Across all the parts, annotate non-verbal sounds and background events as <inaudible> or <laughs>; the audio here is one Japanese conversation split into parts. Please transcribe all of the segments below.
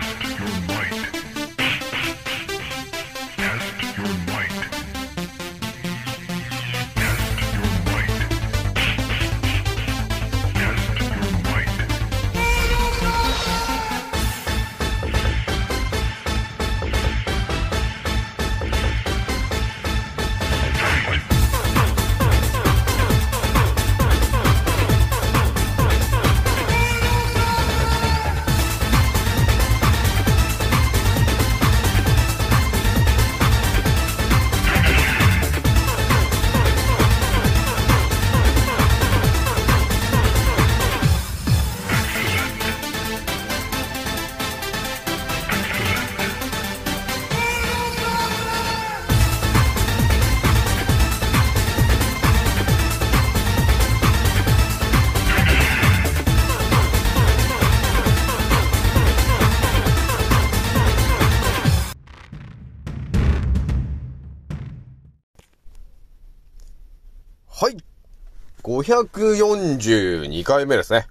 Test your might. 542回目ですね。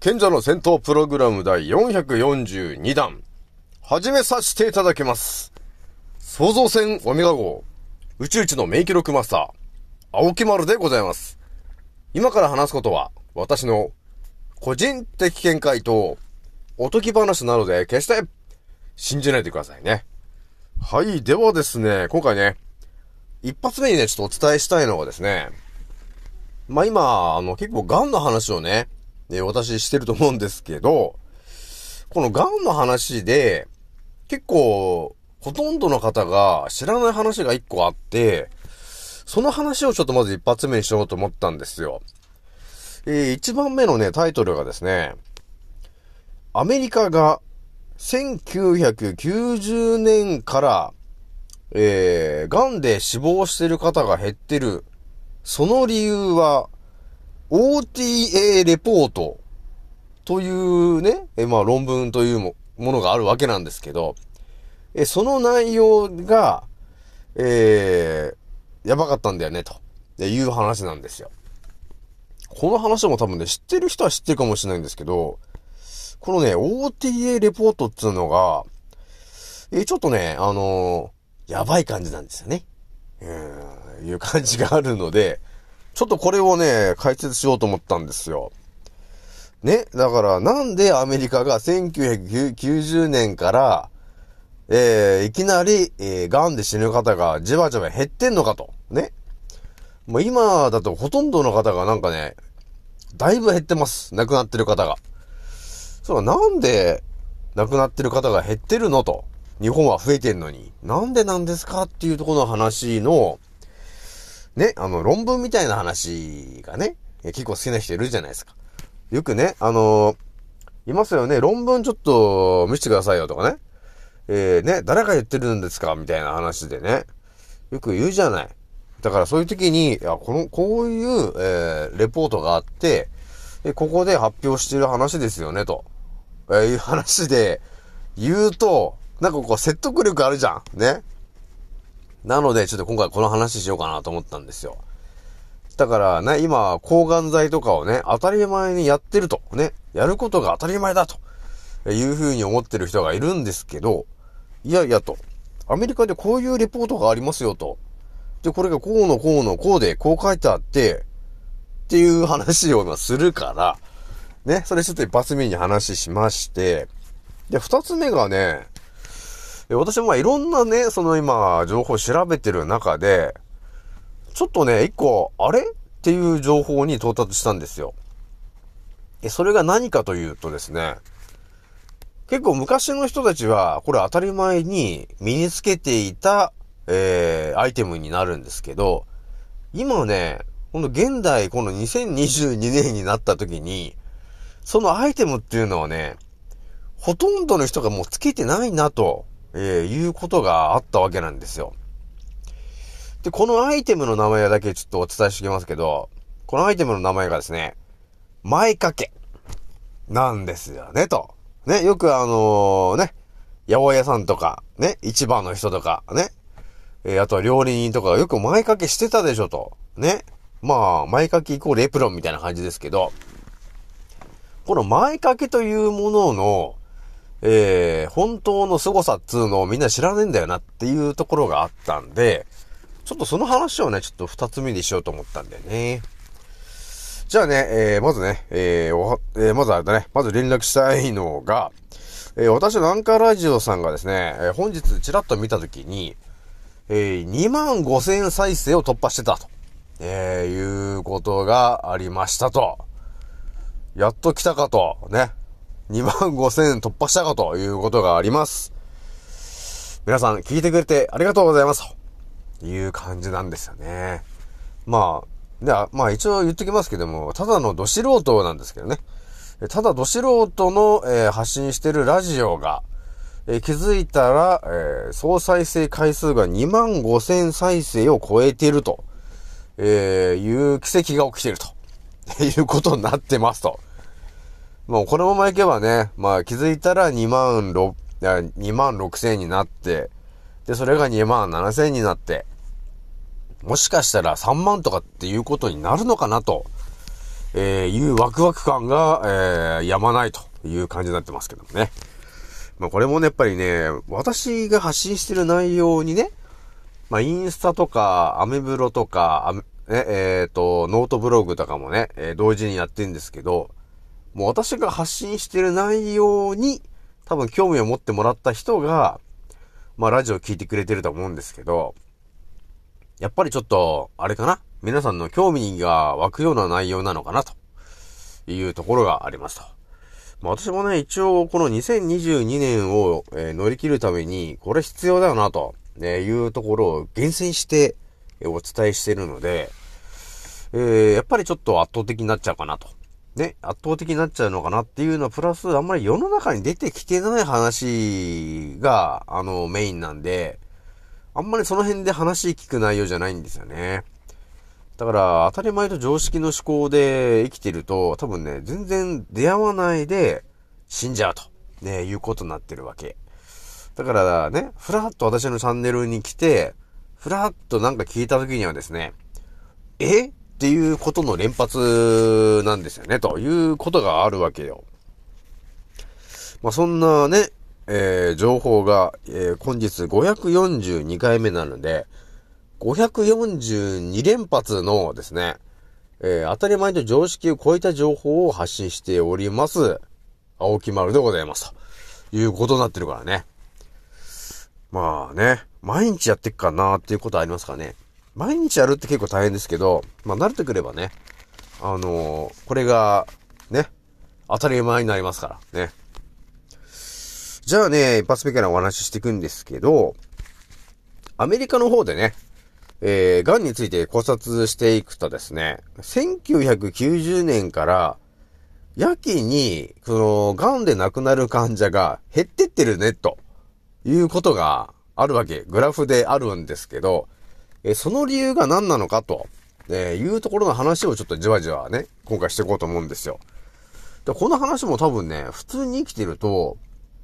賢者の戦闘プログラム第442弾。始めさせていただきます。創造船オメガ号、宇宙一の名記録マスター、青木丸でございます。今から話すことは、私の個人的見解と、おとぎ話なので、決して信じないでくださいね。はい。ではですね、今回ね、一発目にね、ちょっとお伝えしたいのがですね、まあ今、あの、結構癌の話をね、ね私してると思うんですけど、この癌の話で、結構、ほとんどの方が知らない話が一個あって、その話をちょっとまず一発目にしようと思ったんですよ。えー、一番目のね、タイトルがですね、アメリカが1990年から、えー、癌で死亡してる方が減ってる。その理由は、OTA レポートというね、えまあ論文というものがあるわけなんですけど、えその内容が、えー、やばかったんだよね、という話なんですよ。この話も多分ね、知ってる人は知ってるかもしれないんですけど、このね、OTA レポートっていうのが、えーちょっとね、あのーやばい感じなんですよね。うん、いう感じがあるので、ちょっとこれをね、解説しようと思ったんですよ。ね、だからなんでアメリカが1990年から、えー、いきなり、えー、癌で死ぬ方がじわじわ減ってんのかと。ね。もう今だとほとんどの方がなんかね、だいぶ減ってます。亡くなってる方が。そう、なんで亡くなってる方が減ってるのと。日本は増えてんのに。なんでなんですかっていうとこの話の、ね、あの、論文みたいな話がね、結構好きな人いるじゃないですか。よくね、あのいますよね、論文ちょっと見せてくださいよとかね。えー、ね、誰が言ってるんですか？みたいな話でね。よく言うじゃない。だからそういう時に、いや、この、こういう、えー、レポートがあって、えここで発表してる話ですよね、と。えーいう話で言うと、なんかこう説得力あるじゃん。ね。なので、ちょっと今回この話しようかなと思ったんですよ。だからね、今、抗がん剤とかをね、当たり前にやってると。ね。やることが当たり前だと。いうふうに思ってる人がいるんですけど、いやいやと。アメリカでこういうレポートがありますよと。で、これがこうのこうのこうでこう書いてあって、っていう話を今するから、ね、それちょっと一発目に話しまして、で、二つ目がね、私もまあいろんなね、その今、情報を調べてる中で、ちょっとね、一個、あれ？っていう情報に到達したんですよ。え、それが何かというとですね、結構昔の人たちは、これ当たり前に身につけていた、えー、アイテムになるんですけど、今ね、この現代、この2022年になった時に、そのアイテムっていうのはね、ほとんどの人がもうつけてないなと、えーいうことがあったわけなんですよ。で、このアイテムの名前だけちょっとお伝えしておきますけど、このアイテムの名前がですね、前掛け。なんですよね、と。ね、よくあのね、八百屋さんとか、ね、市場の人とか、ね、えーあとは料理人とかがよく前掛けしてたでしょ、と。ね。まあ、前掛けイコールエプロンみたいな感じですけど、この前掛けというものの、えー、本当の凄さっつうのをみんな知らねえんだよなっていうところがあったんで、ちょっとその話をね、ちょっと二つ目にしようと思ったんだよね。じゃあね、えー、まずね、えー、おえー、まずあれだね、まず連絡したいのが、えー、私のアンカーラジオさんがですね、えー、本日ちらっと見たときに、えー、2万5千再生を突破してたと、えー、いうことがありましたと。やっと来たかと、ね。2万5000突破したかということがあります。皆さん聞いてくれてありがとうございますという感じなんですよね。まあ、ではまあ一応言っときますけども、ただのど素人なんですけどね。ただど素人の、えー、発信してるラジオが、えー、気づいたら、えー、総再生回数が2万5千再生を超えていると、えいう奇跡が起きていると、<laughs> いうことになってますと。もうこのままいけばね、まあ気づいたら2万6、2万6千になって、で、それが2万7千になって、もしかしたら3万とかっていうことになるのかなと、えー、いうワクワク感が、えー、やまないという感じになってますけどもね。まあこれもね、やっぱりね、私が発信してる内容にね、まあインスタとか、アメブロとか、ね、えっ、ー、と、ノートブログとかもね、えー、同時にやってるんですけど、もう私が発信してる内容に多分興味を持ってもらった人が、まあラジオ聞いてくれてると思うんですけど、やっぱりちょっと、あれかな？皆さんの興味が湧くような内容なのかなというところがありますと。まあ私もね、一応この2022年を、え、乗り切るために、これ必要だよなと、ね、いうところを厳選して、え、お伝えしてるので、えー、やっぱりちょっと圧倒的になっちゃうかなと。ね、圧倒的になっちゃうのかなっていうのは、プラス、あんまり世の中に出てきてない話が、あの、メインなんで、あんまりその辺で話聞く内容じゃないんですよね。だから、当たり前と常識の思考で生きてると、多分ね、全然出会わないで死んじゃうと、ね、いうことになってるわけ。だからね、ふらっと私のチャンネルに来て、ふらっとなんか聞いた時にはですね、え？っていうことの連発なんですよね、ということがあるわけよ。まあ、そんなね、えー、情報が、えー、本日542回目なので、542連発のですね、えー、当たり前と常識を超えた情報を発信しております、青木丸でございます。ということになってるからね。まあね、毎日やってっかなーっていうことありますかね。毎日やるって結構大変ですけど、まあ慣れてくればね、あのー、これが、ね、当たり前になりますから、ね。じゃあね、一発目からお話ししていくんですけど、アメリカの方でね、えー、癌について考察していくとですね、1990年から、やけに、その、癌で亡くなる患者が減ってってるね、ということがあるわけ。グラフであるんですけど、え、その理由が何なのかと、え、いうところの話をちょっとじわじわね、今回していこうと思うんですよ。で、この話も多分ね、普通に生きてると、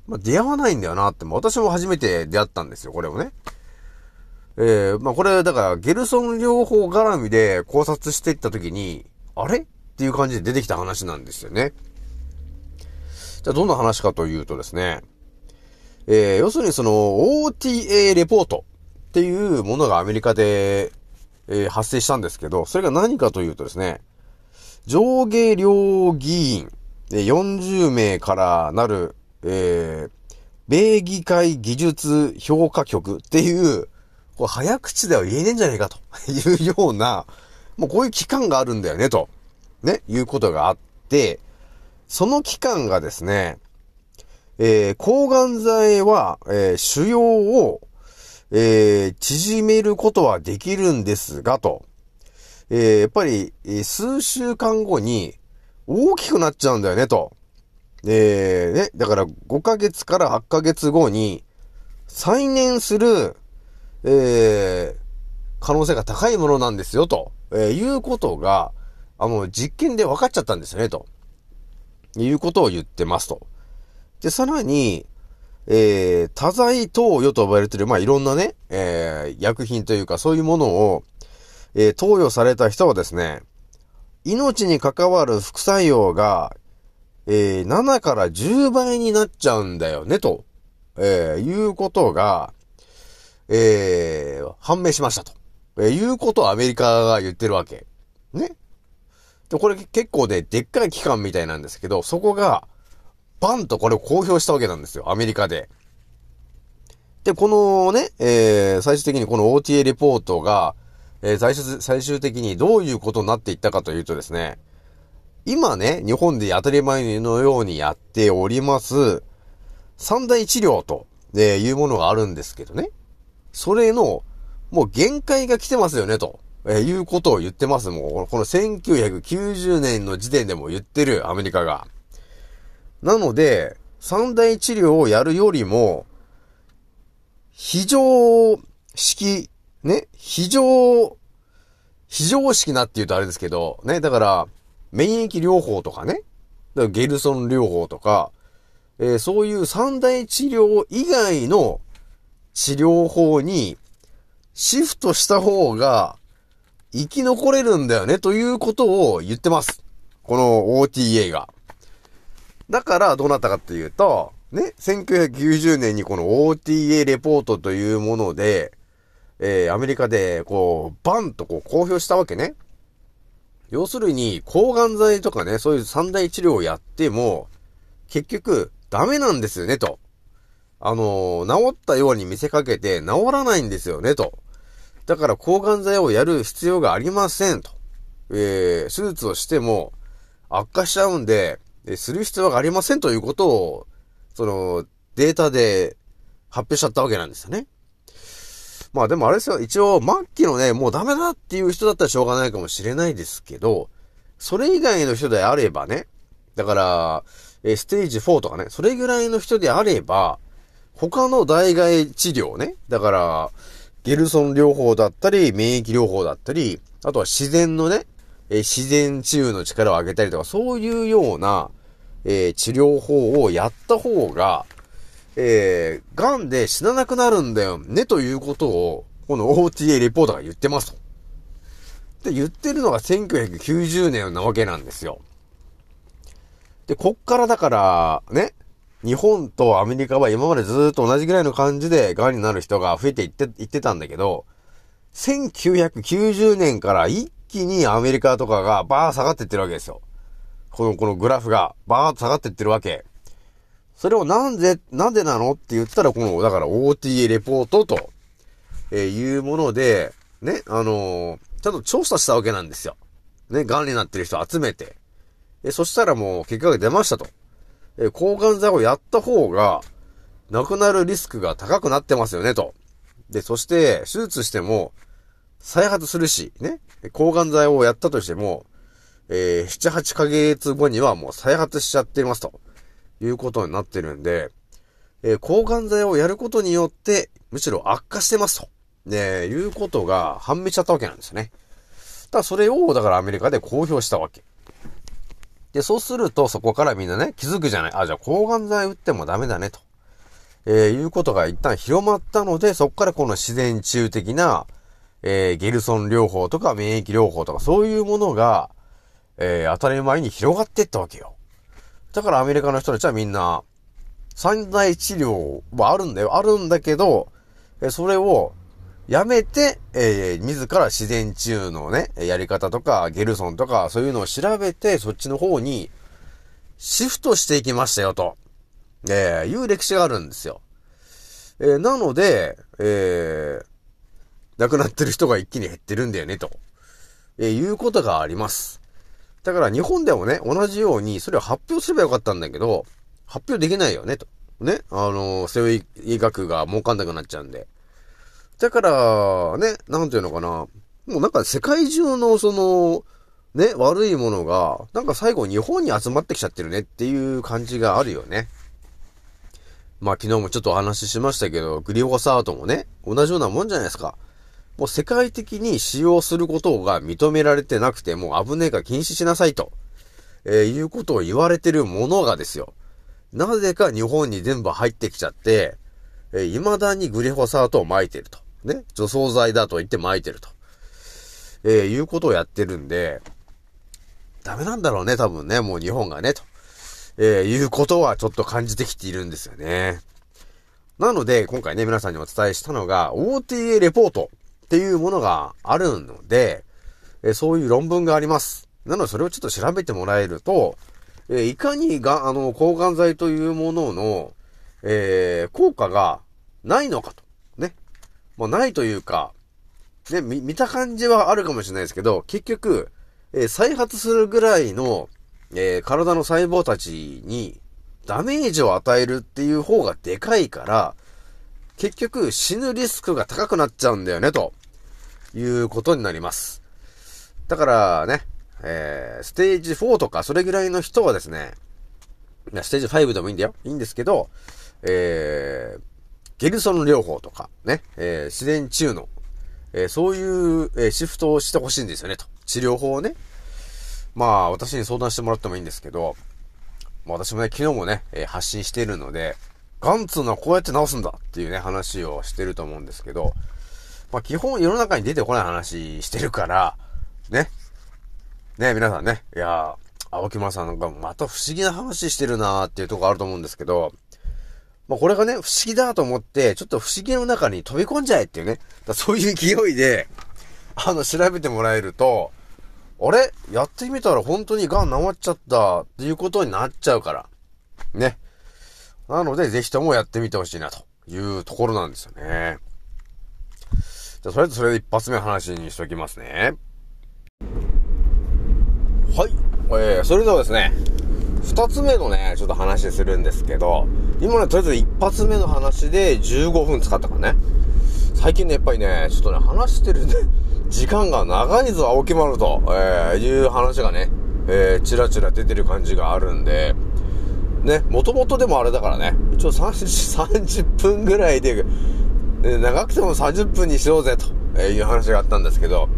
まあ、出会わないんだよなって、私も初めて出会ったんですよ、これをね。えー、まあこれ、だから、ゲルソン療法絡みで考察していったときに、あれ？っていう感じで出てきた話なんですよね。じゃあ、どんな話かというとですね、えー、要するにその、OTA レポートっていうものがアメリカで、えー、発生したんですけど、それが何かというとですね、上下両議員、40名からなる、えー、米議会技術評価局っていう、これ早口では言えねえんじゃねえかと <laughs> いうような、もうこういう機関があるんだよね、と、ね、いうことがあって、その機関がですね、えー、抗がん剤は、えー、腫瘍を、えー、縮めることはできるんですが、と、えー、やっぱり、数週間後に大きくなっちゃうんだよね、と。えー、ね、だから5ヶ月から8ヶ月後に再燃する、えー、可能性が高いものなんですよ、と、えー、いうことが、あの、実験で分かっちゃったんですよね、と。いうことを言ってますと。で、さらに、えー、多剤投与と呼ばれてる、まあ、いろんなね、えー、薬品というか、そういうものを、えー、投与された人はですね、命に関わる副作用が、えー7から10倍になっちゃうんだよね、と、えーいうことが、えー判明しましたと。えーいうことをアメリカが言ってるわけ。ね。で、これ結構ね、でっかい機関みたいなんですけど、そこが、バンとこれを公表したわけなんですよ、アメリカで。で、このね、えー最終的にこの OTA レポートが、えー最終、最終的にどういうことになっていったかというとですね、今ね、日本で当たり前のようにやっております、三大治療と、えーいうものがあるんですけどね。それの、もう限界が来てますよね、と、えーいうことを言ってます。もう、この1990年の時点でも言ってる、アメリカが。なので、三大治療をやるよりも、非常式、ね、非常、非常識なって言うとあれですけど、ね、だから、免疫療法とかね、だからゲルソン療法とか、えーそういう三大治療以外の治療法にシフトした方が生き残れるんだよねということを言ってます。この OTA が。だからどうなったかっていうと、ね、1990年にこの OTA レポートというもので、えーアメリカでこう、バンとこう公表したわけね。要するに、抗がん剤とかね、そういう三大治療をやっても、結局、ダメなんですよね、と。あのー治ったように見せかけて、治らないんですよね、と。だから、抗がん剤をやる必要がありません、と。えー、手術をしても、悪化しちゃうんで、する必要がありませんということを、その、データで発表しちゃったわけなんですよね。まあでもあれですよ、一応末期のね、もうダメだっていう人だったらしょうがないかもしれないですけど、それ以外の人であればね、だから、えステージ4とかね、それぐらいの人であれば、他の代替治療ね、だから、ゲルソン療法だったり、免疫療法だったり、あとは自然のね、え自然治癒の力を上げたりとか、そういうような、え治療法をやった方が、えー、癌で死ななくなるんだよね、ということを、この OTA レポートが言ってますと。で、言ってるのが1990年なわけなんですよ。で、こっからだから、ね、日本とアメリカは今までずっと同じぐらいの感じで癌になる人が増えていって、いってたんだけど、1990年から一気にアメリカとかがバー下がってってるわけですよ。この、このグラフがバーッと下がってってるわけ。それをなんで、なんでなのって言ったら、この、だから OTA レポートと、えいうもので、ね、あのーちゃんと調査したわけなんですよ。ね、癌になってる人集めて。え、そしたらもう結果が出ましたと。え抗がん剤をやった方が、亡くなるリスクが高くなってますよね、と。で、そして、手術しても、再発するし、ね、抗がん剤をやったとしても、えー、7、8ヶ月後にはもう再発しちゃっていますと。いうことになってるんで、えー抗がん剤をやることによって、むしろ悪化してますと。ね、いうことが判明しちゃったわけなんですよね。ただそれを、だからアメリカで公表したわけ。で、そうすると、そこからみんなね、気づくじゃない。あ、じゃあ抗がん剤打ってもダメだね、と。えーいうことが一旦広まったので、そこからこの自然治癒的な、えーゲルソン療法とか免疫療法とか、そういうものが、えー当たり前に広がっていったわけよ。だからアメリカの人たちはみんな、三大治療はあるんだよ。あるんだけど、えーそれをやめて、えー自ら自然治癒のね、やり方とか、ゲルソンとか、そういうのを調べて、そっちの方にシフトしていきましたよ、と、えーいう歴史があるんですよ。えーなので、えー亡くなってる人が一気に減ってるんだよね、と、えーいうことがあります。だから日本でもね、同じように、それを発表すればよかったんだけど、発表できないよね、と。ね。あの、西洋医学が儲かんなくなっちゃうんで。だから、ね、なんていうのかな。もうなんか世界中のその、ね、悪いものが、なんか最後日本に集まってきちゃってるねっていう感じがあるよね。まあ昨日もちょっとお話ししましたけど、グリホサートもね、同じようなもんじゃないですか。もう世界的に使用することが認められてなくて、もう危ねえから禁止しなさいと、えーいうことを言われてるものがですよ。なぜか日本に全部入ってきちゃって、えー未だにグリホサートを撒いてると。ね。除草剤だと言って撒いてると。えーいうことをやってるんで、ダメなんだろうね、多分ね、もう日本がね、と。えーいうことはちょっと感じてきているんですよね。なので、今回ね、皆さんにお伝えしたのが、OTA レポートっていうものがあるので、えそういう論文があります。なので、それをちょっと調べてもらえると、えいかにが、あの、抗がん剤というものの、えー効果がないのかと。ね。まあ、ないというか、ね、見、見た感じはあるかもしれないですけど、結局、えー再発するぐらいの、えー体の細胞たちにダメージを与えるっていう方がでかいから、結局死ぬリスクが高くなっちゃうんだよね、ということになります。だからね、えー、ステージ4とかそれぐらいの人はですね、ステージ5でもいいんだよ。いいんですけど、えー、ゲルソン療法とか、ね、えー、自然治癒の、えーそういう、えーシフトをしてほしいんですよね、と。治療法をね。まあ、私に相談してもらってもいいんですけど、まあ私もね、昨日もね、えー発信しているので、ガンツーのはこうやって治すんだっていうね、話をしてると思うんですけど、まあ基本世の中に出てこない話してるから、ね。ね、皆さんね、いやー、青木村さんなんかまた不思議な話してるなーっていうとこあると思うんですけど、まあこれがね、不思議だと思って、ちょっと不思議の中に飛び込んじゃえっていうね、だそういう勢いで、あの、調べてもらえると、あれ？やってみたら本当に癌治っちゃったっていうことになっちゃうから。ね。なので、ぜひともやってみてほしいなというところなんですよね。じゃあ、とりあえずそれで一発目の話にしときますね。はい。えー、それではですね、二つ目のね、ちょっと話するんですけど、今ね、とりあえず一発目の話で15分使ったからね。最近ね、やっぱりね、ちょっとね、話してるね、<laughs> 時間が長いぞ、青木丸と、えー、いう話がね、えー、ちらちら出てる感じがあるんで、ね、もともとでもあれだからね、一応30、30分ぐらいで、長くても30分にしようぜ、という話があったんですけど、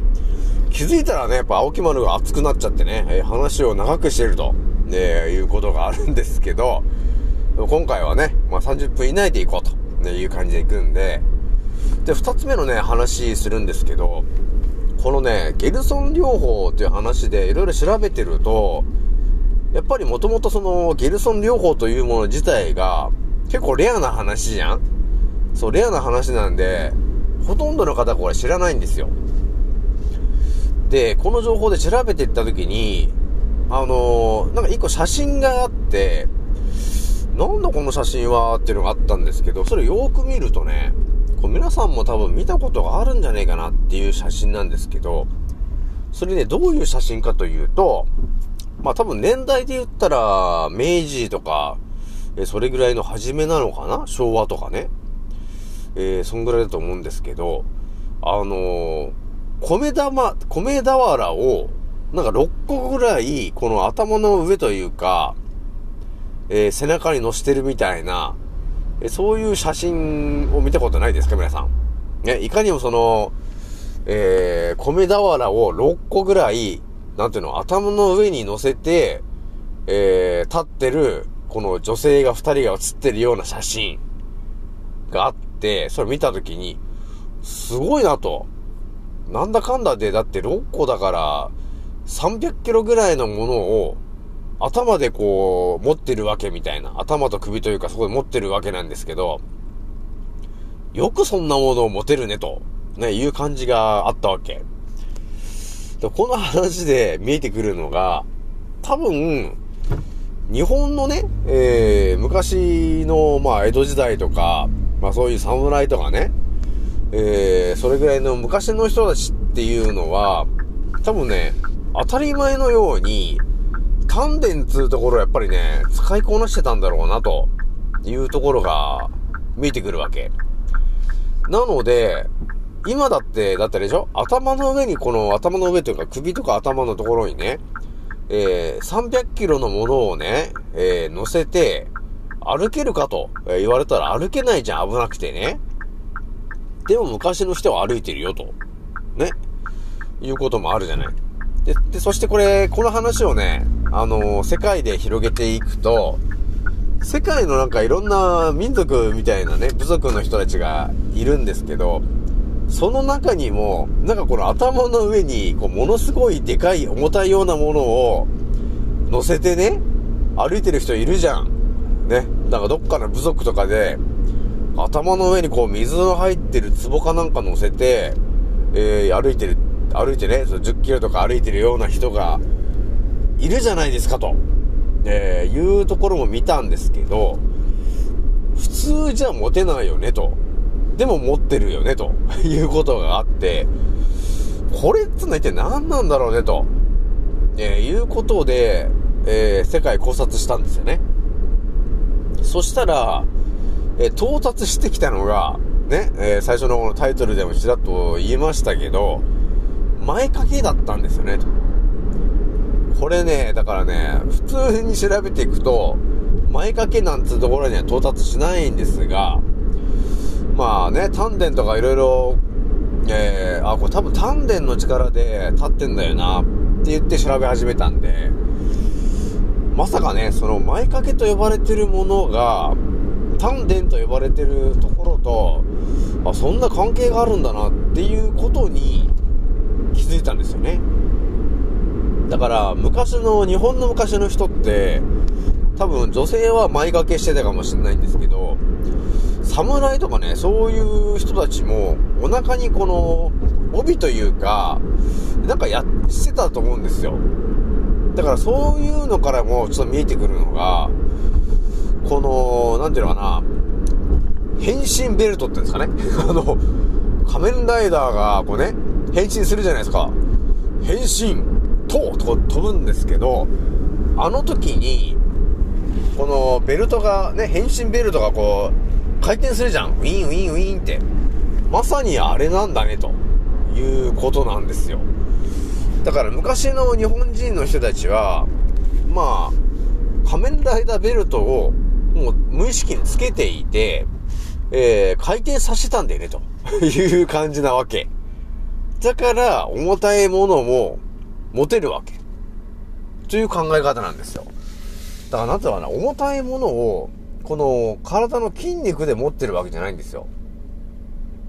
気づいたらね、やっぱ青木丸が熱くなっちゃってね、話を長くしてると、ね、いうことがあるんですけど、今回はね、まあ、30分以内で行こうと、ね、いう感じで行くんで、で、二つ目のね、話するんですけど、このね、ゲルソン療法っていう話でいろいろ調べてると、やっぱりもともとそのゲルソン療法というもの自体が結構レアな話じゃんそう、レアな話なんで、ほとんどの方これ知らないんですよ。で、この情報で調べていったときに、あのーなんか一個写真があって、なんだこの写真はっていうのがあったんですけど、それよーく見るとね、こう皆さんも多分見たことがあるんじゃねえかなっていう写真なんですけど、それね、どういう写真かというと、まあ多分年代で言ったら、明治とか、えそれぐらいの初めなのかな？昭和とかね。えーそんぐらいだと思うんですけど、あのー米玉、米俵を、なんか6個ぐらい、この頭の上というか、えー背中に乗せてるみたいな、えそういう写真を見たことないですか皆さん？ね、いかにもその、えー米俵を6個ぐらい、なんていうの、頭の上に乗せて、えー立ってる、この女性が2人が写ってるような写真があって、それ見たときに、すごいなと。なんだかんだで、だって6個だから、300キロぐらいのものを、頭でこう、持ってるわけみたいな。頭と首というか、そこで持ってるわけなんですけど、よくそんなものを持てるね、と、ね、いう感じがあったわけ。でこの話で見えてくるのが、多分、日本のね、えー、昔の、まあ、江戸時代とか、まあそういう侍とかね、えー、それぐらいの昔の人たちっていうのは、多分ね、当たり前のように、丹田っつうところをやっぱりね、使いこなしてたんだろうな、というところが見えてくるわけ。なので、今だって、だったでしょ？頭の上にこの頭の上というか首とか頭のところにね、えー、300キロのものをね、えー、乗せて、歩けるかと、言われたら歩けないじゃん、危なくてね。でも昔の人は歩いてるよと。ね。いうこともあるじゃない。で、で、そしてこれ、この話をね、あのー世界で広げていくと、世界のなんかいろんな民族みたいなね、部族の人たちがいるんですけど、その中にも、なんかこの頭の上に、こう、ものすごいでかい重たいようなものを乗せてね、歩いてる人いるじゃん。ね。だかどっかの部族とかで、頭の上にこう水の入ってる壺かなんか乗せて、えー、歩いてる、歩いてね、その10キロとか歩いてるような人が、いるじゃないですかと、えー、いうところも見たんですけど、普通じゃ持てないよねと。でも持ってるよねと <laughs> いうことがあって、これっつうのは一体何なんだろうねと、えー、いうことで、えー、世界考察したんですよね。そしたら、え到達してきたのが、ね、え最初のこのタイトルでもちらっと言いましたけど、前掛けだったんですよね、と。これね、だからね、普通に調べていくと、前掛けなんつうところには到達しないんですが、まあね、丹田とかいろいろ、えー、あ、これ多分丹田の力で立ってんだよな、って言って調べ始めたんで、まさかね、その前掛けと呼ばれてるものが、丹田と呼ばれてるところと、あ、そんな関係があるんだなっていうことに気づいたんですよね。だから、昔の、日本の昔の人って、多分女性は前掛けしてたかもしれないんですけど、侍とかね、そういう人たちも、お腹にこの、帯というか、なんかや、してたと思うんですよ。だからそういうのからもちょっと見えてくるのが、この、なんていうのかな、変身ベルトっていうんですかね。<laughs> あの、仮面ライダーがこうね、変身するじゃないですか。変身とと飛ぶんですけど、あの時に、このベルトがね、変身ベルトがこう、回転するじゃん。ウィンウィンウィンって。まさにあれなんだね、ということなんですよ。だから昔の日本人の人たちは、まあ、仮面ライダーベルトをもう無意識につけていて、えー、回転させたんだよね、という感じなわけ。だから、重たいものも持てるわけ。という考え方なんですよ。だから、なんていうのかな、重たいものを、この体の筋肉で持ってるわけじゃないんですよ。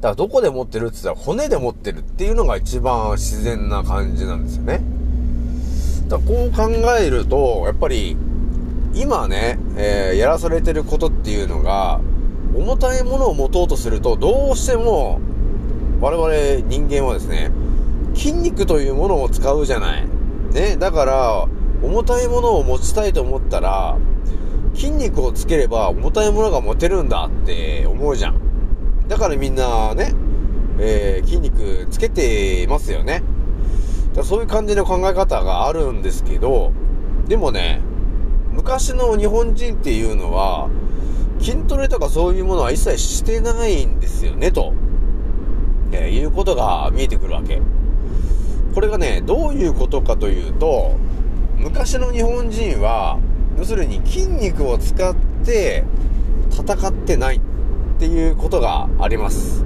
だから、どこで持ってるって言ったら骨で持ってるっていうのが一番自然な感じなんですよね。だ、こう考えると、やっぱり、今ね、えーやらされてることっていうのが、重たいものを持とうとすると、どうしても、我々人間はですね、筋肉というものを使うじゃない。ね、だから、重たいものを持ちたいと思ったら、筋肉をつければ重たいものが持てるんだって思うじゃん。だからみんなね、えー筋肉つけてますよね。だそういう感じの考え方があるんですけど、でもね、昔の日本人っていうのは、筋トレとかそういうものは一切してないんですよね、と、えーいうことが見えてくるわけ。これがね、どういうことかというと、昔の日本人は、要するに筋肉を使って戦ってないっていうことがあります。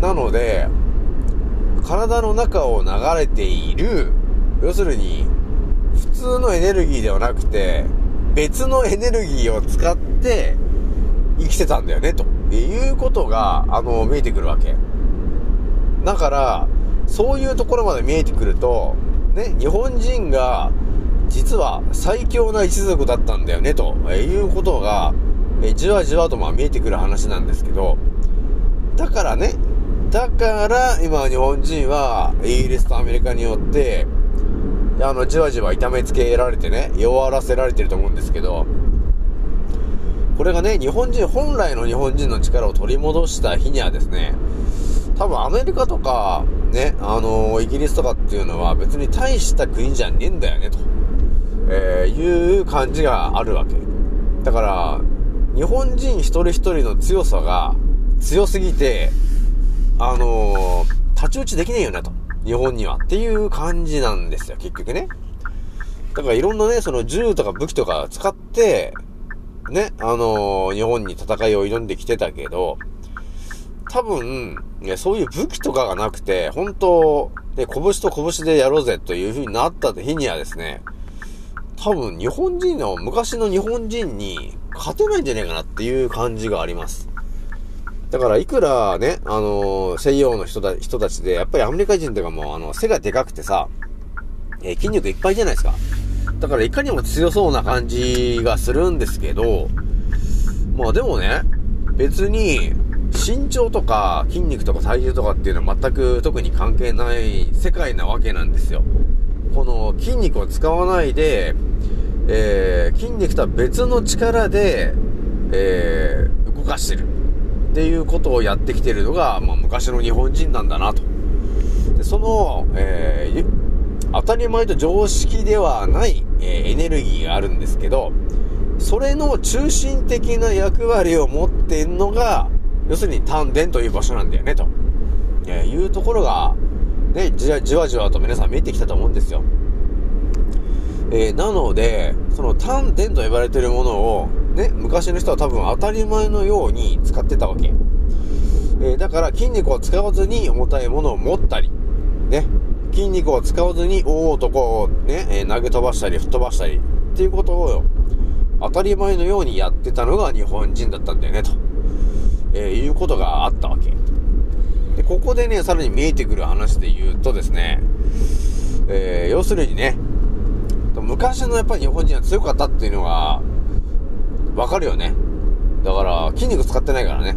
なので、体の中を流れている、要するに、普通のエネルギーではなくて、別のエネルギーを使って生きてたんだよね、ということが、あの、見えてくるわけ。だから、そういうところまで見えてくると、ね、日本人が、実は最強な一族だったんだよね、ということが、えじわじわとまあ見えてくる話なんですけど、だからね、だから今日本人はイギリスとアメリカによって、あの、じわじわ痛めつけられてね、弱らせられてると思うんですけど、これがね、日本人、本来の日本人の力を取り戻した日にはですね、多分アメリカとか、ね、あのイギリスとかっていうのは別に大した国じゃねえんだよね、と、えーいう感じがあるわけ。だから、日本人一人一人の強さが強すぎて、あのー太刀打ちできねえよなと。日本には。っていう感じなんですよ、結局ね。だからいろんなね、その銃とか武器とか使って、ね、あのー日本に戦いを挑んできてたけど、多分、ね、そういう武器とかがなくて、本当ね、拳と拳でやろうぜという風になった日にはですね、多分日本人の、昔の日本人に勝てないんじゃねえかなっていう感じがあります。だから、いくらね、あのー西洋の人だ、人たちで、やっぱりアメリカ人とかも、あの、背がでかくてさ、えー筋肉いっぱいじゃないですか。だからいかにも強そうな感じがするんですけど、まあでもね、別に身長とか筋肉とか体重とかっていうのは全く特に関係ない世界なわけなんですよ。この筋肉を使わないで、えー、筋肉とは別の力で、えー、動かしてるっていうことをやってきてるのが、まあ、昔の日本人なんだなと。でその、えー、当たり前と常識ではない、えエネルギーがあるんですけど、それの中心的な役割を持ってんのが、要するに丹田という場所なんだよね、と、えいうところが、ね、じわじわじわと皆さん見えてきたと思うんですよ。えーなので、その丹田と呼ばれてるものを、ね、昔の人は多分当たり前のように使ってたわけ。えーだから筋肉を使わずに重たいものを持ったり、ね、筋肉を使わずに、おおとこう、ね、えー投げ飛ばしたり吹っ飛ばしたり、っていうことを、当たり前のようにやってたのが日本人だったんだよね、と、えーいうことがあったわけ。で、ここでね、さらに見えてくる話で言うとですね、えー要するにね、昔のやっぱり日本人は強かったっていうのが、わかるよね。だから、筋肉使ってないからね。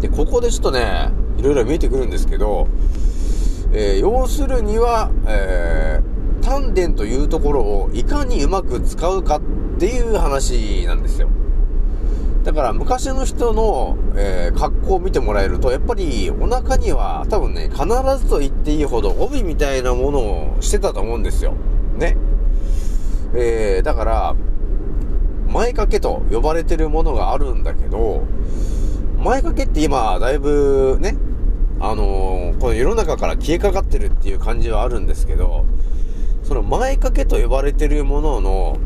で、ここでちょっとね、いろいろ見えてくるんですけど、えー要するには、えー丹田というところをいかにうまく使うかっていう話なんですよ。だから昔の人の、えー格好を見てもらえると、やっぱりお腹には多分ね、必ずと言っていいほど帯みたいなものをしてたと思うんですよ。ね。えーだから、前掛けと呼ばれてるものがあるんだけど、前掛けって今、だいぶね、あのーこの世の中から消えかかってるっていう感じはあるんですけど、その前掛けと呼ばれてるものの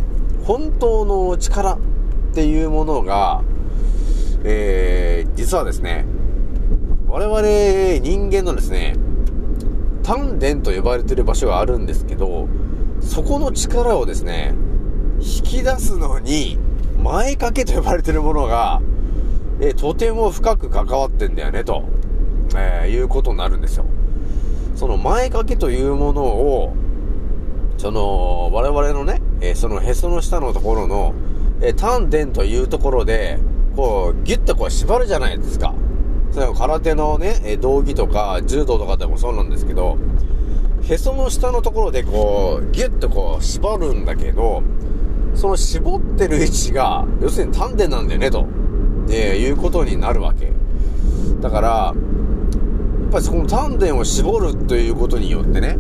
本当の力っていうものが、えー、実はですね、我々人間のですね、丹田と呼ばれてる場所があるんですけど、そこの力をですね、引き出すのに、前掛けと呼ばれてるものが、えとても深く関わってんだよね、と、えーいうことになるんですよ。その前掛けというものを、その、我々のね、えーそのへその下のところの、えー丹田というところで、こう、ギュッとこう縛るじゃないですか。それは空手のね、え道着とか柔道とかでもそうなんですけど、へその下のところでこう、ギュッとこう縛るんだけど、その絞ってる位置が、要するに丹田なんだよね、と、えいうことになるわけ。だから、やっぱりそこの丹田を絞るということによってね、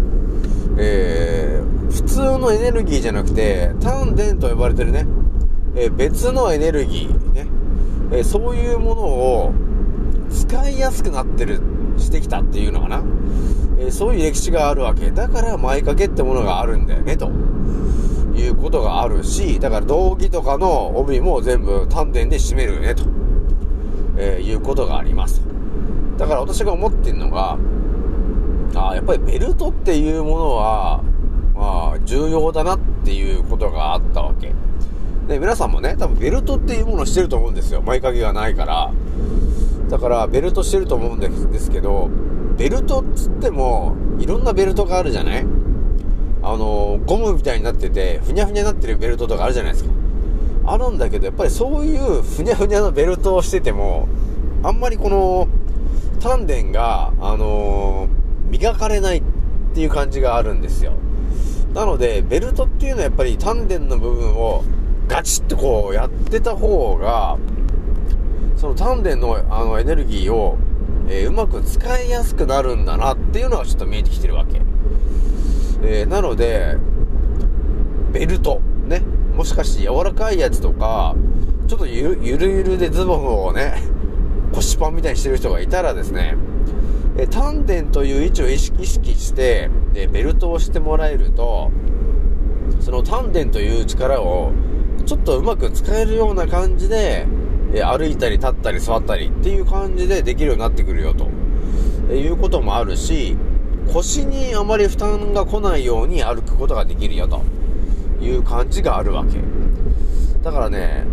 えー普通のエネルギーじゃなくて、丹田と呼ばれてるね、えー別のエネルギー、ね、えーそういうものを使いやすくなってる、してきたっていうのかな。えそういう歴史があるわけ。だから前掛けってものがあるんだよね、ということがあるし、だから道着とかの帯も全部丹田で締めるよね、と、えーいうことがあります。だから私が思ってるのが、あやっぱりベルトっていうものは、まあ、重要だなっていうことがあったわけ。で、皆さんもね、多分ベルトっていうものをしてると思うんですよ。前掛けがないから。だから、ベルトしてると思うんですけど、ベルトっつっても、いろんなベルトがあるじゃない？あの、ゴムみたいになってて、ふにゃふにゃになってるベルトとかあるじゃないですか。あるんだけど、やっぱりそういうふにゃふにゃのベルトをしてても、あんまりこの、丹田が、あの磨かれないっていう感じがあるんですよ。なので、ベルトっていうのはやっぱり丹田の部分をガチッとこうやってた方が、その丹田のあのエネルギーを、えーうまく使いやすくなるんだなっていうのがちょっと見えてきてるわけ。えーなので、ベルト、ね、もしかして柔らかいやつとか、ちょっとゆるゆるでズボンをね、腰パンみたいにしてる人がいたらですね、えー丹田という位置を意識意識して、でベルトをしてもらえると、その丹田という力を、ちょっとうまく使えるような感じで、え歩いたり立ったり座ったりっていう感じでできるようになってくるよと、えいうこともあるし、腰にあまり負担が来ないように歩くことができるよという感じがあるわけ。だからね、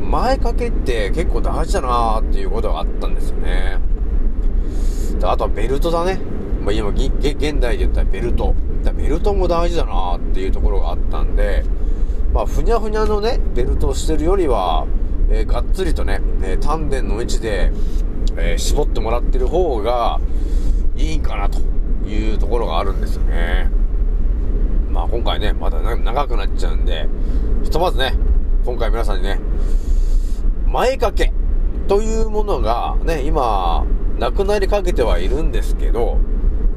前掛けって結構大事だなーっていうことがあったんですよね。あとはベルトだね。まあ、今、現代で言ったらベルト。ったベルトも大事だなっていうところがあったんで、まあ、ふにゃふにゃのね、ベルトをしてるよりは、えーがっつりとね、え丹田の位置で、え絞ってもらってる方がいいんかなというところがあるんですよね。まあ今回ね、まだ長くなっちゃうんで、ひとまずね、今回皆さんにね、前掛けというものがね、今、なくなりかけてはいるんですけど、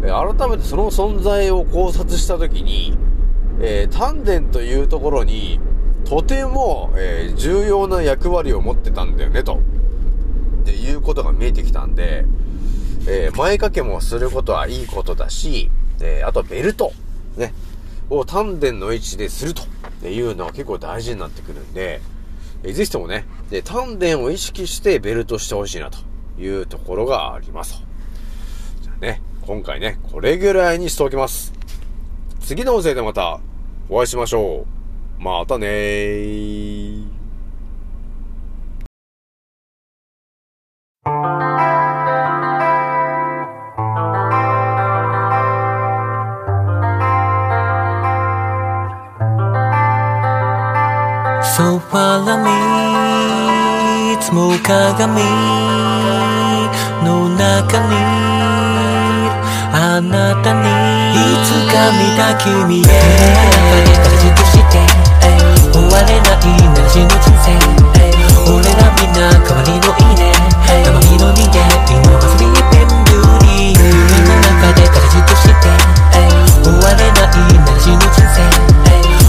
え改めてその存在を考察したときに、えー丹田というところに、とても、えー重要な役割を持ってたんだよね、と。っていうことが見えてきたんで、えー前掛けもすることはいいことだし、えーあとベルト、ね、を丹田の位置でするというのは結構大事になってくるんで、えーぜひともね、で丹田を意識してベルトしてほしいなというところがあります。じゃあね、今回ね、これぐらいにしておきます。次の音声でまたお会いしましょう。またねー。So follow me いつも鏡の中にあなたにいつか見た君へないなしの人生俺らみんな代わりのいいね。生身の人間今はスリーピングリー夢の中で形として終われないなしの人生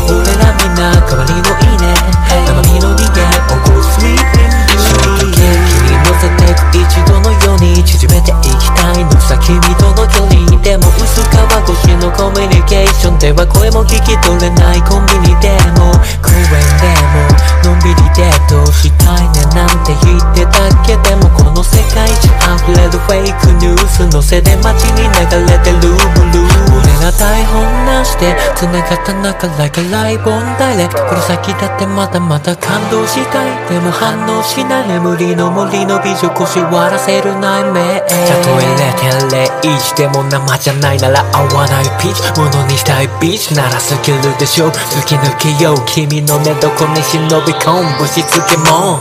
俺らみん。な代わりのいいね生身の人間起こす sleeping beauty 君に乗せてく一度のように縮めていきたいのさ君との距離でも薄皮越しのコミュニケーションでは声も聞き取れないコンビニでも公園でものんびりデートしたいねなんて言ってたけでもこの世界中溢れるフェイクニュースのせで街に流れてるブルー俺ら台本なしで繋がった中 like a live on direct この先だってまだまだ感動したいでも反応しない眠りの森の美女腰割らせる内面たとえ0.01でも生じゃないなら合わない。ピーチ物にしたいビーチならスキルでしょ突き抜けよう。君の寝床に忍び込む。ぶしつけも